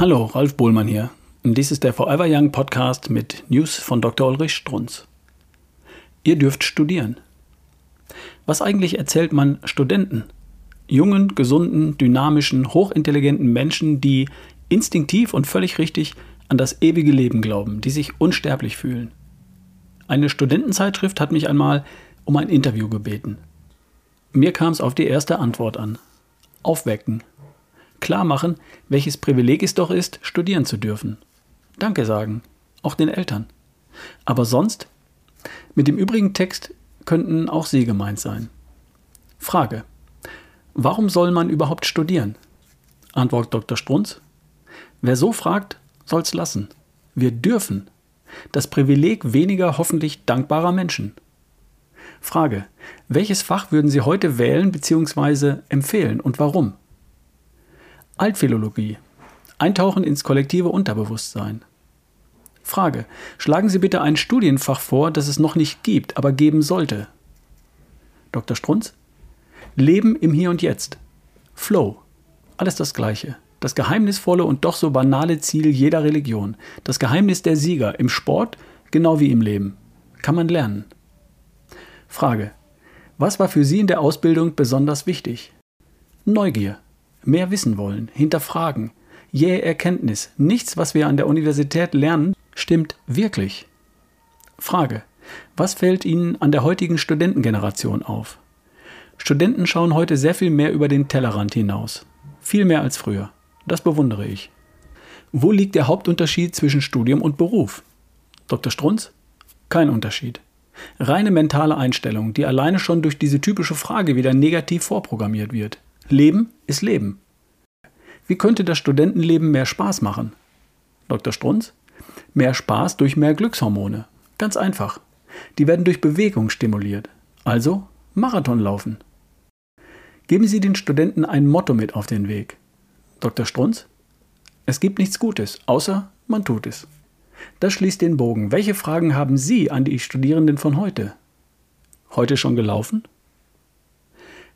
Hallo, Ralf Bohlmann hier. Und dies ist der Forever Young Podcast mit News von Dr. Ulrich Strunz. Ihr dürft studieren. Was eigentlich erzählt man Studenten? Jungen, gesunden, dynamischen, hochintelligenten Menschen, die instinktiv und völlig richtig an das ewige Leben glauben, die sich unsterblich fühlen. Eine Studentenzeitschrift hat mich einmal um ein Interview gebeten. Mir kam es auf die erste Antwort an. Aufwecken. Klar machen, welches Privileg es doch ist, studieren zu dürfen. Danke sagen, auch den Eltern. Aber sonst? Mit dem übrigen Text könnten auch Sie gemeint sein. Frage. Warum soll man überhaupt studieren? Antwort Dr. Strunz. Wer so fragt, soll's lassen. Wir dürfen. Das Privileg weniger hoffentlich dankbarer Menschen. Frage. Welches Fach würden Sie heute wählen bzw. empfehlen und warum? Altphilologie. Eintauchen ins kollektive Unterbewusstsein. Frage. Schlagen Sie bitte ein Studienfach vor, das es noch nicht gibt, aber geben sollte. Dr. Strunz. Leben im Hier und Jetzt. Flow. Alles das Gleiche. Das geheimnisvolle und doch so banale Ziel jeder Religion. Das Geheimnis der Sieger im Sport genau wie im Leben. Kann man lernen. Frage. Was war für Sie in der Ausbildung besonders wichtig? Neugier. Mehr wissen wollen, hinterfragen. Jähe Erkenntnis. Nichts, was wir an der Universität lernen, stimmt wirklich. Frage. Was fällt Ihnen an der heutigen Studentengeneration auf? Studenten schauen heute sehr viel mehr über den Tellerrand hinaus. Viel mehr als früher. Das bewundere ich. Wo liegt der Hauptunterschied zwischen Studium und Beruf? Dr. Strunz? Kein Unterschied. Reine mentale Einstellung, die alleine schon durch diese typische Frage wieder negativ vorprogrammiert wird. Leben ist Leben. Wie könnte das Studentenleben mehr Spaß machen? Dr. Strunz? Mehr Spaß durch mehr Glückshormone. Ganz einfach. Die werden durch Bewegung stimuliert. Also Marathon laufen. Geben Sie den Studenten ein Motto mit auf den Weg. Dr. Strunz? Es gibt nichts Gutes, außer man tut es. Das schließt den Bogen. Welche Fragen haben Sie an die Studierenden von heute? Heute schon gelaufen?